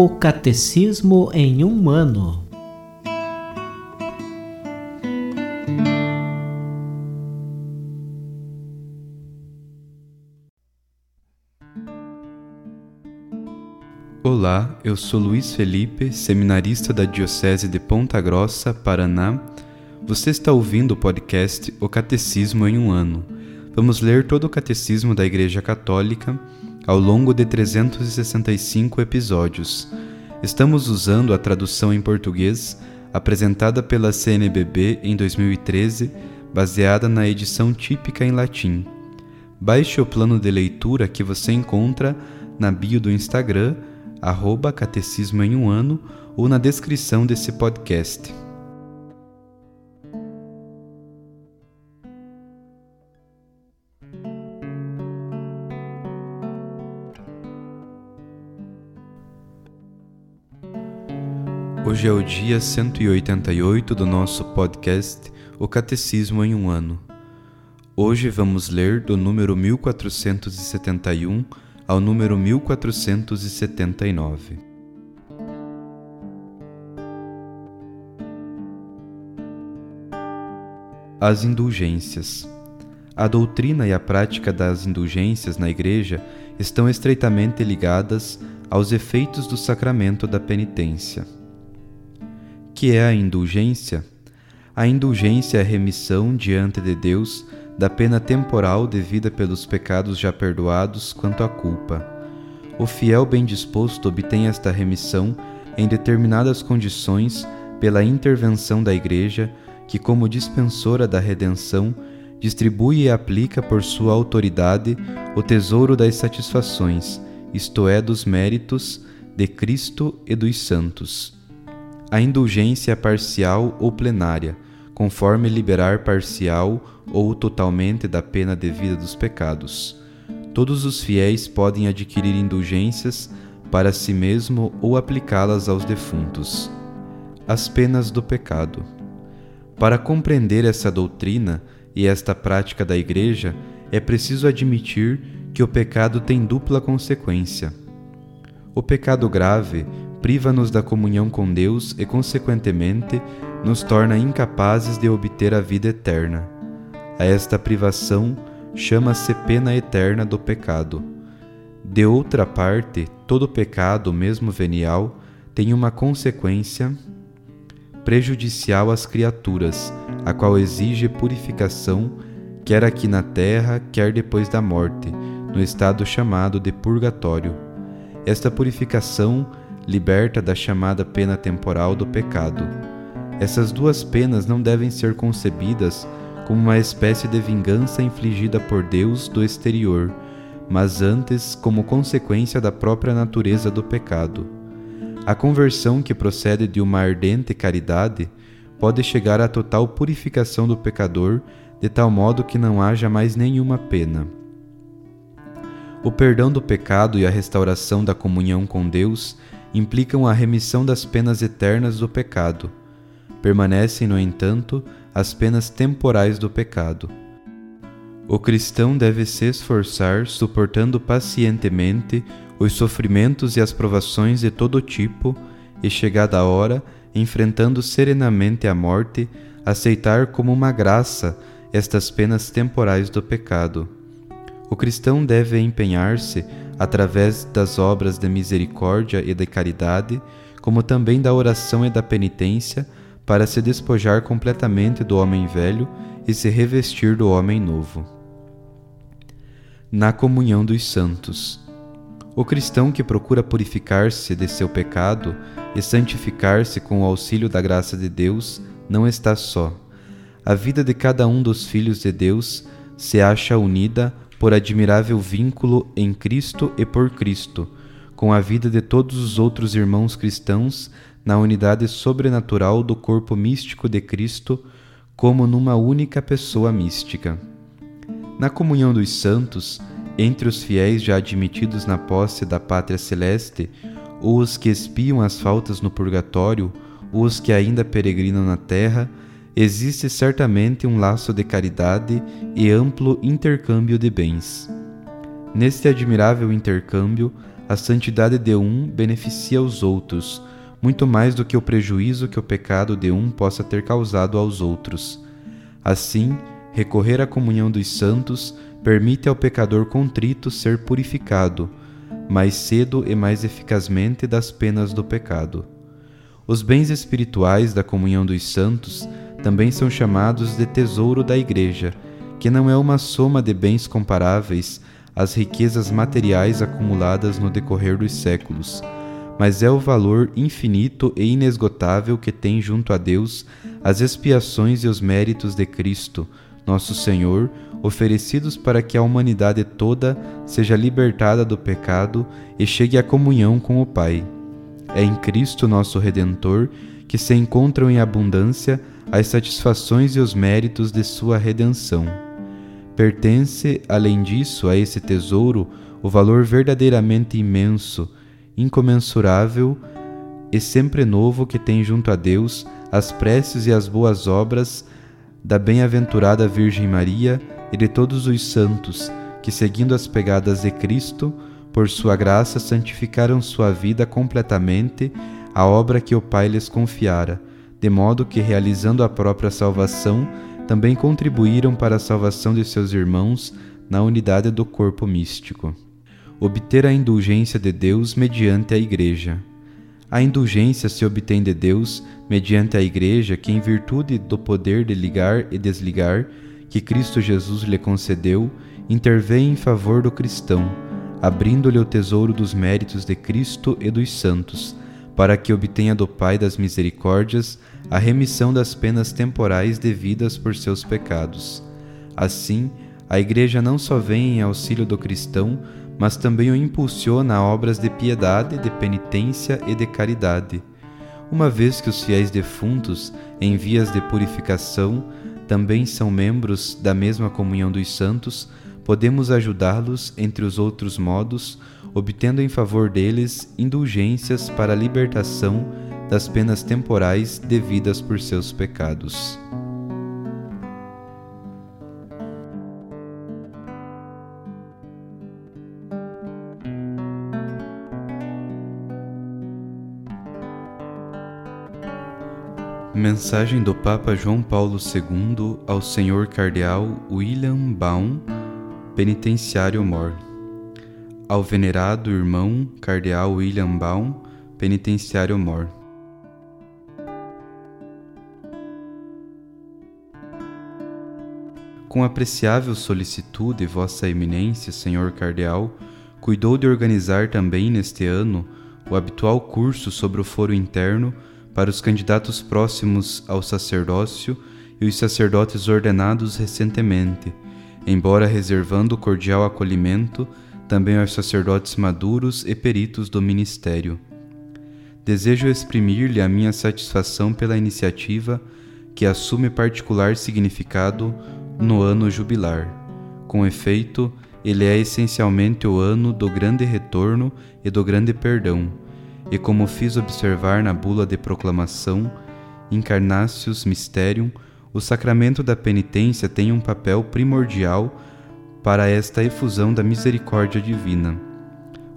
O Catecismo em um ano. Olá, eu sou Luiz Felipe, seminarista da Diocese de Ponta Grossa, Paraná. Você está ouvindo o podcast O Catecismo em um ano. Vamos ler todo o Catecismo da Igreja Católica ao longo de 365 episódios. Estamos usando a tradução em português apresentada pela CNBB em 2013, baseada na edição típica em latim. Baixe o plano de leitura que você encontra na bio do Instagram, arroba Catecismo em um ano, ou na descrição desse podcast. Hoje é o dia 188 do nosso podcast O Catecismo em um Ano. Hoje vamos ler do número 1471 ao número 1479. As indulgências. A doutrina e a prática das indulgências na Igreja estão estreitamente ligadas aos efeitos do sacramento da penitência que é a indulgência? A indulgência é a remissão diante de Deus da pena temporal devida pelos pecados já perdoados quanto à culpa. O fiel bem disposto obtém esta remissão em determinadas condições pela intervenção da Igreja, que, como dispensora da redenção, distribui e aplica por sua autoridade o tesouro das satisfações, isto é, dos méritos de Cristo e dos santos a indulgência parcial ou plenária, conforme liberar parcial ou totalmente da pena devida dos pecados. Todos os fiéis podem adquirir indulgências para si mesmo ou aplicá-las aos defuntos. As penas do pecado. Para compreender essa doutrina e esta prática da Igreja, é preciso admitir que o pecado tem dupla consequência. O pecado grave priva-nos da comunhão com Deus e, consequentemente, nos torna incapazes de obter a vida eterna. A esta privação chama-se pena eterna do pecado. De outra parte, todo pecado, mesmo venial, tem uma consequência prejudicial às criaturas, a qual exige purificação, quer aqui na terra, quer depois da morte, no estado chamado de purgatório. Esta purificação liberta da chamada pena temporal do pecado. Essas duas penas não devem ser concebidas como uma espécie de vingança infligida por Deus do exterior, mas antes como consequência da própria natureza do pecado. A conversão que procede de uma ardente caridade pode chegar à total purificação do pecador, de tal modo que não haja mais nenhuma pena. O perdão do pecado e a restauração da comunhão com Deus implicam a remissão das penas eternas do pecado. Permanecem, no entanto, as penas temporais do pecado. O cristão deve se esforçar, suportando pacientemente os sofrimentos e as provações de todo tipo, e chegada a hora, enfrentando serenamente a morte, aceitar como uma graça estas penas temporais do pecado. O cristão deve empenhar-se através das obras de misericórdia e de caridade, como também da oração e da penitência, para se despojar completamente do homem velho e se revestir do homem novo. Na comunhão dos santos. O cristão que procura purificar-se de seu pecado e santificar-se com o auxílio da graça de Deus não está só. A vida de cada um dos filhos de Deus se acha unida por admirável vínculo em Cristo e por Cristo, com a vida de todos os outros irmãos cristãos na unidade sobrenatural do corpo místico de Cristo, como numa única pessoa mística. Na comunhão dos santos, entre os fiéis já admitidos na posse da pátria celeste, ou os que espiam as faltas no purgatório, ou os que ainda peregrinam na terra, existe certamente um laço de caridade e amplo intercâmbio de bens. Neste admirável intercâmbio, a santidade de um beneficia os outros, muito mais do que o prejuízo que o pecado de um possa ter causado aos outros. Assim, recorrer à comunhão dos santos permite ao pecador contrito ser purificado, mais cedo e mais eficazmente das penas do pecado. Os bens espirituais da comunhão dos santos também são chamados de tesouro da Igreja, que não é uma soma de bens comparáveis às riquezas materiais acumuladas no decorrer dos séculos, mas é o valor infinito e inesgotável que tem junto a Deus as expiações e os méritos de Cristo, nosso Senhor, oferecidos para que a humanidade toda seja libertada do pecado e chegue à comunhão com o Pai. É em Cristo, nosso Redentor, que se encontram em abundância as satisfações e os méritos de sua redenção. Pertence, além disso, a esse tesouro o valor verdadeiramente imenso, incomensurável e sempre novo que tem junto a Deus as preces e as boas obras da bem-aventurada Virgem Maria e de todos os santos que, seguindo as pegadas de Cristo, por sua graça santificaram sua vida completamente a obra que o Pai lhes confiara, de modo que, realizando a própria salvação, também contribuíram para a salvação de seus irmãos na unidade do corpo místico. Obter a indulgência de Deus mediante a Igreja. A indulgência se obtém de Deus mediante a Igreja, que, em virtude do poder de ligar e desligar que Cristo Jesus lhe concedeu, intervém em favor do cristão, abrindo-lhe o tesouro dos méritos de Cristo e dos santos, para que obtenha do Pai das misericórdias a remissão das penas temporais devidas por seus pecados. Assim, a Igreja não só vem em auxílio do cristão, mas também o impulsiona a obras de piedade, de penitência e de caridade. Uma vez que os fiéis defuntos, em vias de purificação, também são membros da mesma comunhão dos santos, podemos ajudá-los, entre os outros modos, obtendo em favor deles indulgências para a libertação das penas temporais devidas por seus pecados. Mensagem do Papa João Paulo II ao Senhor Cardeal William Baum, Penitenciário Mor. Ao venerado irmão Cardeal William Baum, Penitenciário Mor. Com apreciável solicitude, Vossa Eminência, Senhor Cardeal, cuidou de organizar também neste ano o habitual curso sobre o foro interno para os candidatos próximos ao sacerdócio e os sacerdotes ordenados recentemente, embora reservando cordial acolhimento também aos sacerdotes maduros e peritos do ministério. Desejo exprimir-lhe a minha satisfação pela iniciativa que assume particular significado no ano jubilar. Com efeito, ele é essencialmente o ano do grande retorno e do grande perdão, e como fiz observar na bula de proclamação Incarnacius Mysterium, o sacramento da penitência tem um papel primordial para esta efusão da misericórdia divina.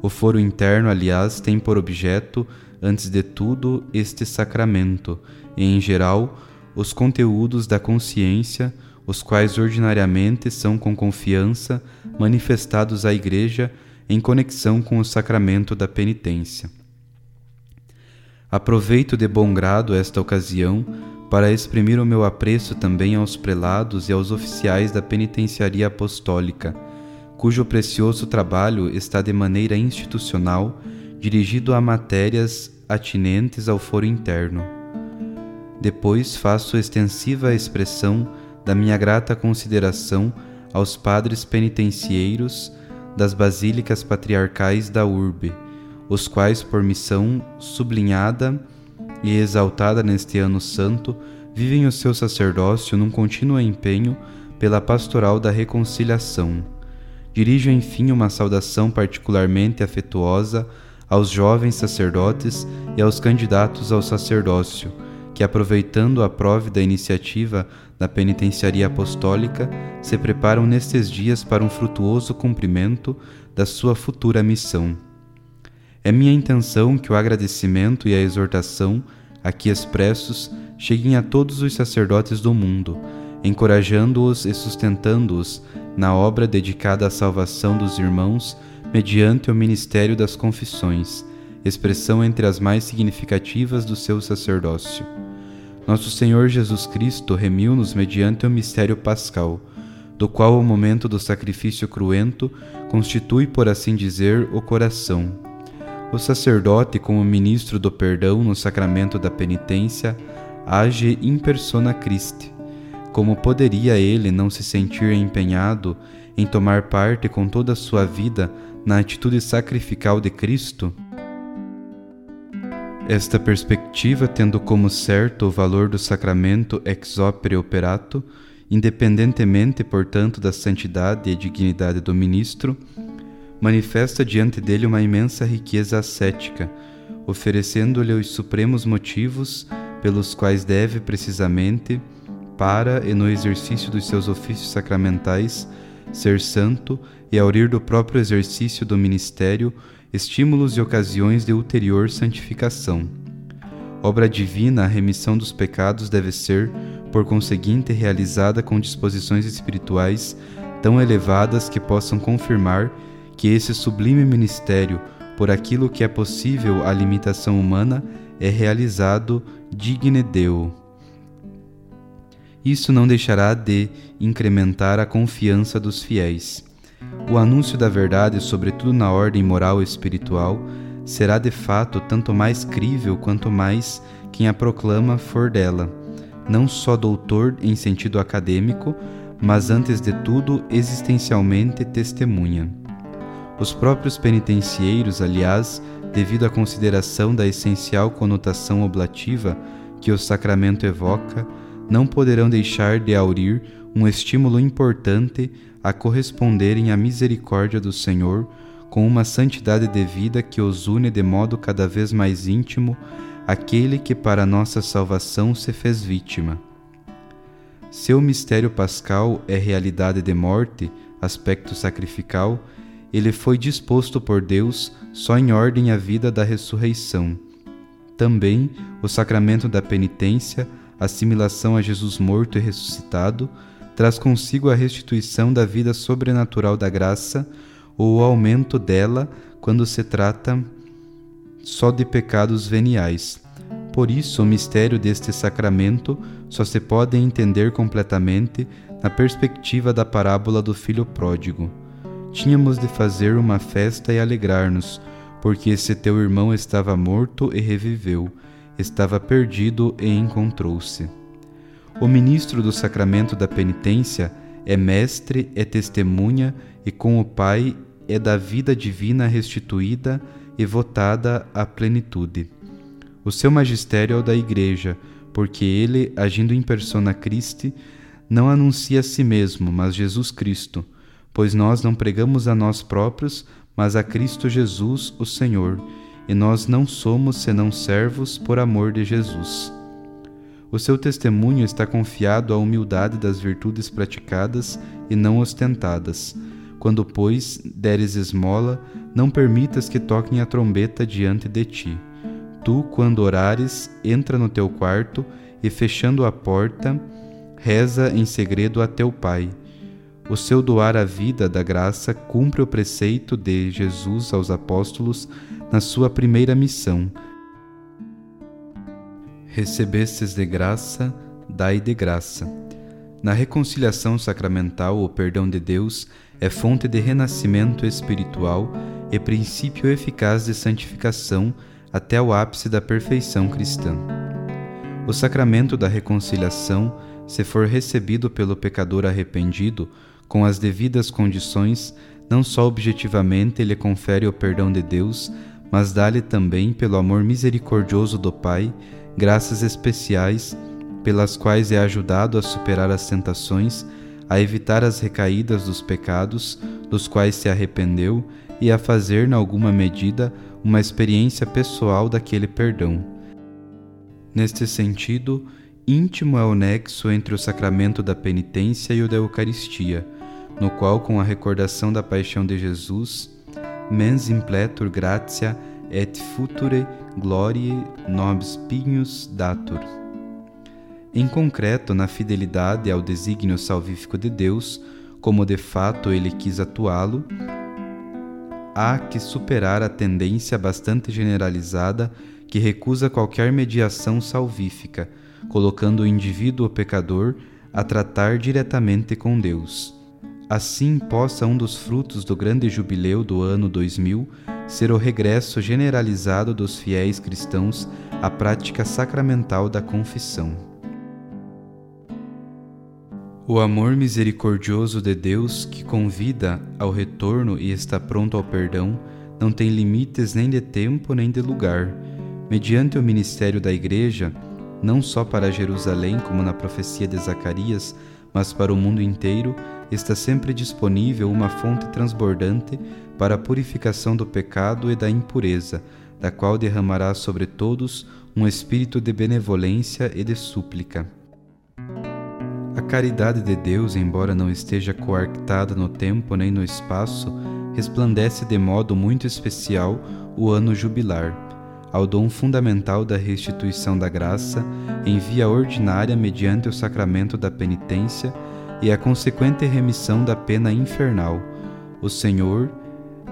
O foro interno, aliás, tem por objeto, antes de tudo, este sacramento, e, em geral, os conteúdos da consciência, os quais ordinariamente são com confiança manifestados à Igreja em conexão com o sacramento da penitência. Aproveito de bom grado esta ocasião para exprimir o meu apreço também aos prelados e aos oficiais da penitenciaria apostólica, cujo precioso trabalho está de maneira institucional dirigido a matérias atinentes ao foro interno. Depois faço extensiva expressão da minha grata consideração aos padres penitencieiros das basílicas patriarcais da urbe, os quais, por missão sublinhada e exaltada neste ano santo, vivem o seu sacerdócio num contínuo empenho pela pastoral da reconciliação. Dirijo, enfim, uma saudação particularmente afetuosa aos jovens sacerdotes e aos candidatos ao sacerdócio que, aproveitando a prova da iniciativa da penitenciaria apostólica, se preparam nestes dias para um frutuoso cumprimento da sua futura missão. É minha intenção que o agradecimento e a exortação, aqui expressos, cheguem a todos os sacerdotes do mundo, encorajando-os e sustentando-os na obra dedicada à salvação dos irmãos mediante o ministério das confissões, expressão entre as mais significativas do seu sacerdócio. Nosso Senhor Jesus Cristo remiu-nos mediante o mistério pascal, do qual o momento do sacrifício cruento constitui, por assim dizer, o coração. O sacerdote, como ministro do perdão no sacramento da penitência, age in persona Christi. Como poderia ele não se sentir empenhado em tomar parte com toda a sua vida na atitude sacrificial de Cristo? Esta perspectiva, tendo como certo o valor do sacramento ex opere operato, independentemente, portanto, da santidade e dignidade do ministro, manifesta diante dele uma imensa riqueza ascética, oferecendo-lhe os supremos motivos pelos quais deve precisamente, para e no exercício dos seus ofícios sacramentais, ser santo e aurir do próprio exercício do ministério estímulos e ocasiões de ulterior santificação. Obra divina, a remissão dos pecados deve ser, por conseguinte, realizada com disposições espirituais tão elevadas que possam confirmar que esse sublime ministério, por aquilo que é possível à limitação humana, é realizado digne Deo. Isso não deixará de incrementar a confiança dos fiéis. O anúncio da verdade, sobretudo na ordem moral e espiritual, será de fato tanto mais crível quanto mais quem a proclama for dela, não só doutor em sentido acadêmico, mas antes de tudo existencialmente testemunha. Os próprios penitencieiros, aliás, devido à consideração da essencial conotação oblativa que o sacramento evoca, não poderão deixar de aurir um estímulo importante a corresponderem à misericórdia do Senhor com uma santidade de vida que os une de modo cada vez mais íntimo aquele que para nossa salvação se fez vítima. Seu mistério pascal é realidade de morte, aspecto sacrificial, ele foi disposto por Deus só em ordem à vida da ressurreição. Também o sacramento da penitência, assimilação a Jesus morto e ressuscitado, traz consigo a restituição da vida sobrenatural da graça ou o aumento dela quando se trata só de pecados veniais. Por isso, o mistério deste sacramento só se pode entender completamente na perspectiva da parábola do filho pródigo. Tínhamos de fazer uma festa e alegrar-nos, porque esse teu irmão estava morto e reviveu, estava perdido e encontrou-se. O ministro do sacramento da penitência é mestre, é testemunha e com o Pai é da vida divina restituída e votada à plenitude. O seu magistério é o da Igreja, porque ele, agindo em persona Christi, não anuncia a si mesmo, mas Jesus Cristo pois nós não pregamos a nós próprios, mas a Cristo Jesus, o Senhor, e nós não somos senão servos por amor de Jesus. O seu testemunho está confiado à humildade das virtudes praticadas e não ostentadas. Quando, pois, deres esmola, não permitas que toquem a trombeta diante de ti. Tu, quando orares, entra no teu quarto e, fechando a porta, reza em segredo a teu Pai o seu doar a vida da graça cumpre o preceito de Jesus aos apóstolos na sua primeira missão. Recebestes de graça, dai de graça. Na reconciliação sacramental, o perdão de Deus é fonte de renascimento espiritual e princípio eficaz de santificação até o ápice da perfeição cristã. O sacramento da reconciliação, se for recebido pelo pecador arrependido, com as devidas condições, não só objetivamente lhe confere o perdão de Deus, mas dá-lhe também, pelo amor misericordioso do Pai, graças especiais pelas quais é ajudado a superar as tentações, a evitar as recaídas dos pecados dos quais se arrependeu e a fazer, na alguma medida, uma experiência pessoal daquele perdão. Neste sentido, íntimo é o nexo entre o sacramento da penitência e o da Eucaristia no qual, com a recordação da paixão de Jesus, mens impletur gratia et future gloriae nobis pignus datur. Em concreto, na fidelidade ao desígnio salvífico de Deus, como de fato ele quis atuá-lo, há que superar a tendência bastante generalizada que recusa qualquer mediação salvífica, colocando o indivíduo pecador a tratar diretamente com Deus. Assim possa um dos frutos do grande jubileu do ano 2000 ser o regresso generalizado dos fiéis cristãos à prática sacramental da confissão. O amor misericordioso de Deus, que convida ao retorno e está pronto ao perdão, não tem limites nem de tempo nem de lugar. Mediante o ministério da Igreja, não só para Jerusalém, como na profecia de Zacarias, mas para o mundo inteiro, está sempre disponível uma fonte transbordante para a purificação do pecado e da impureza, da qual derramará sobre todos um espírito de benevolência e de súplica. A caridade de Deus, embora não esteja coartada no tempo nem no espaço, resplandece de modo muito especial o ano jubilar, ao dom fundamental da restituição da graça, em via ordinária mediante o sacramento da penitência e a consequente remissão da pena infernal. O Senhor,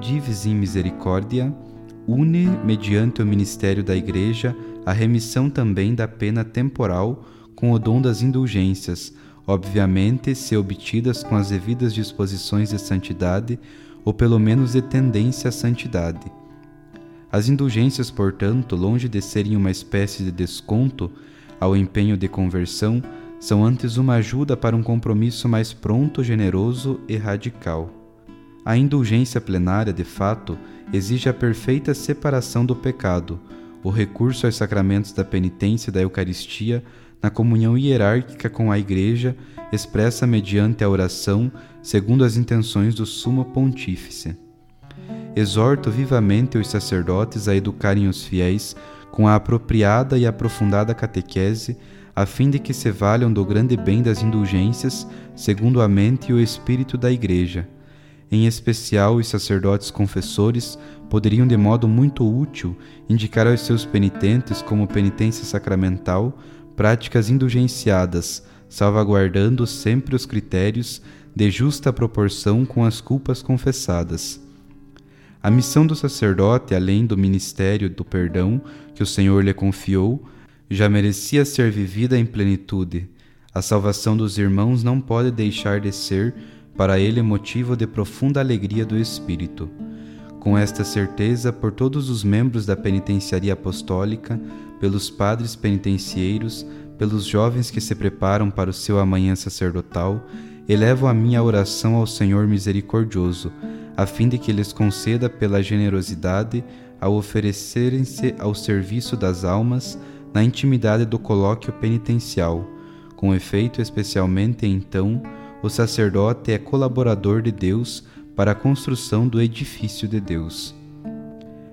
divis in misericórdia, une, mediante o ministério da Igreja, a remissão também da pena temporal com o dom das indulgências, obviamente se obtidas com as devidas disposições de santidade ou pelo menos de tendência à santidade. As indulgências, portanto, longe de serem uma espécie de desconto ao empenho de conversão, são antes uma ajuda para um compromisso mais pronto, generoso e radical. A indulgência plenária, de fato, exige a perfeita separação do pecado, o recurso aos sacramentos da penitência e da Eucaristia na comunhão hierárquica com a Igreja, expressa mediante a oração, segundo as intenções do Sumo Pontífice. Exorto vivamente os sacerdotes a educarem os fiéis com a apropriada e aprofundada catequese, a fim de que se valham do grande bem das indulgências, segundo a mente e o espírito da Igreja. Em especial, os sacerdotes confessores poderiam, de modo muito útil, indicar aos seus penitentes, como penitência sacramental, práticas indulgenciadas, salvaguardando sempre os critérios de justa proporção com as culpas confessadas. A missão do sacerdote, além do ministério do perdão que o Senhor lhe confiou, já merecia ser vivida em plenitude. A salvação dos irmãos não pode deixar de ser para ele motivo de profunda alegria do espírito. Com esta certeza, por todos os membros da penitenciaria apostólica, pelos padres penitencieiros, pelos jovens que se preparam para o seu amanhã sacerdotal, elevo a minha oração ao Senhor misericordioso, a fim de que lhes conceda pela generosidade ao oferecerem-se ao serviço das almas na intimidade do colóquio penitencial. Com efeito, especialmente então, o sacerdote é colaborador de Deus para a construção do edifício de Deus.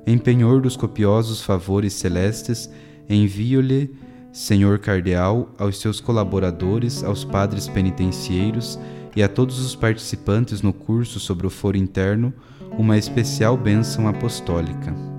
Em penhor dos copiosos favores celestes, envio-lhe, Senhor Cardeal, aos seus colaboradores, aos padres penitencieiros e a todos os participantes no curso sobre o foro interno, uma especial bênção apostólica.